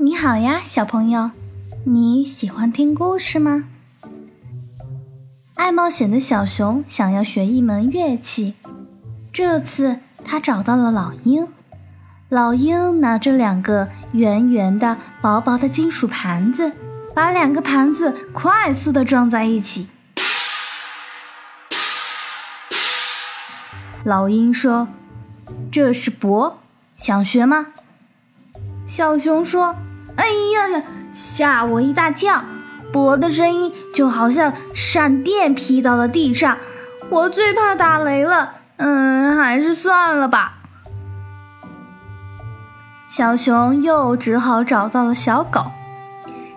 你好呀，小朋友，你喜欢听故事吗？爱冒险的小熊想要学一门乐器，这次他找到了老鹰。老鹰拿着两个圆圆的、薄薄的金属盘子，把两个盘子快速的撞在一起。老鹰说：“这是钹，想学吗？”小熊说。哎呀呀！吓我一大跳，啵的声音就好像闪电劈到了地上，我最怕打雷了。嗯，还是算了吧。小熊又只好找到了小狗。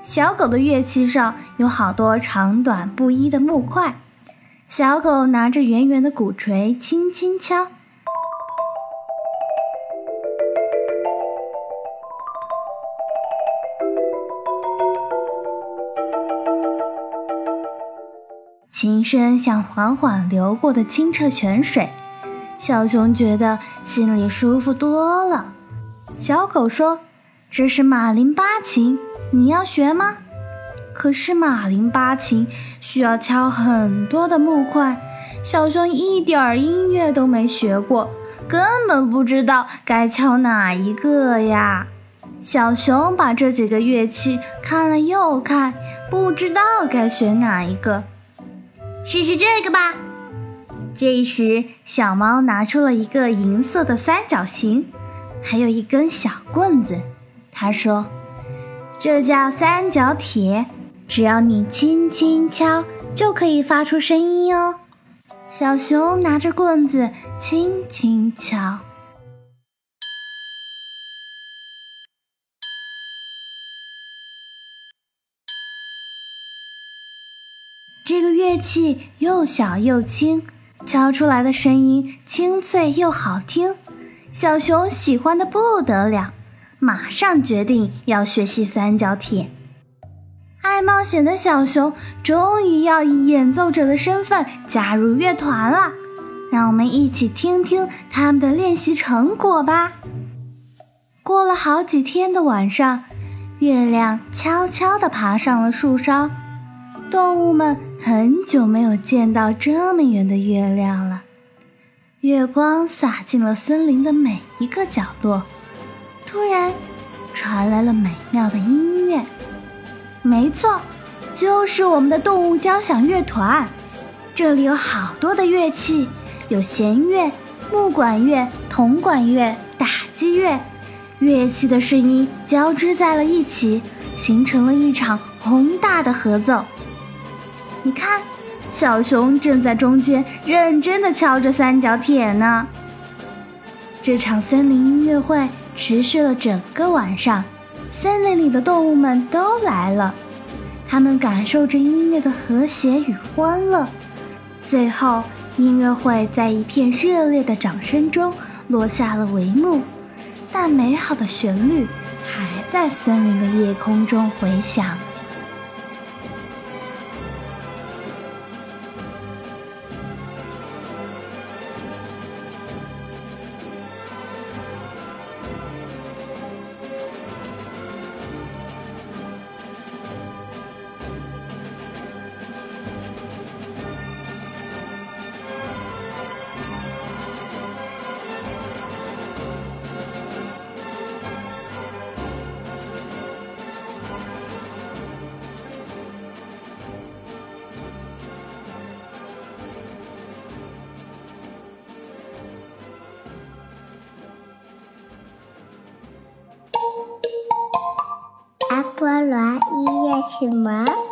小狗的乐器上有好多长短不一的木块，小狗拿着圆圆的鼓槌，轻轻敲。琴声像缓缓流过的清澈泉水，小熊觉得心里舒服多了。小狗说：“这是马林巴琴，你要学吗？”可是马林巴琴需要敲很多的木块，小熊一点儿音乐都没学过，根本不知道该敲哪一个呀。小熊把这几个乐器看了又看，不知道该选哪一个。试试这个吧。这时，小猫拿出了一个银色的三角形，还有一根小棍子。它说：“这叫三角铁，只要你轻轻敲，就可以发出声音哦。”小熊拿着棍子轻轻敲。这个乐器又小又轻，敲出来的声音清脆又好听。小熊喜欢的不得了，马上决定要学习三角铁。爱冒险的小熊终于要以演奏者的身份加入乐团了，让我们一起听听他们的练习成果吧。过了好几天的晚上，月亮悄悄地爬上了树梢。动物们很久没有见到这么圆的月亮了，月光洒进了森林的每一个角落。突然，传来了美妙的音乐。没错，就是我们的动物交响乐团。这里有好多的乐器，有弦乐、木管乐、铜管乐、打击乐，乐器的声音交织在了一起，形成了一场宏大的合奏。你看，小熊正在中间认真的敲着三角铁呢。这场森林音乐会持续了整个晚上，森林里的动物们都来了，他们感受着音乐的和谐与欢乐。最后，音乐会在一片热烈的掌声中落下了帷幕，但美好的旋律还在森林的夜空中回响。菠萝音乐启蒙。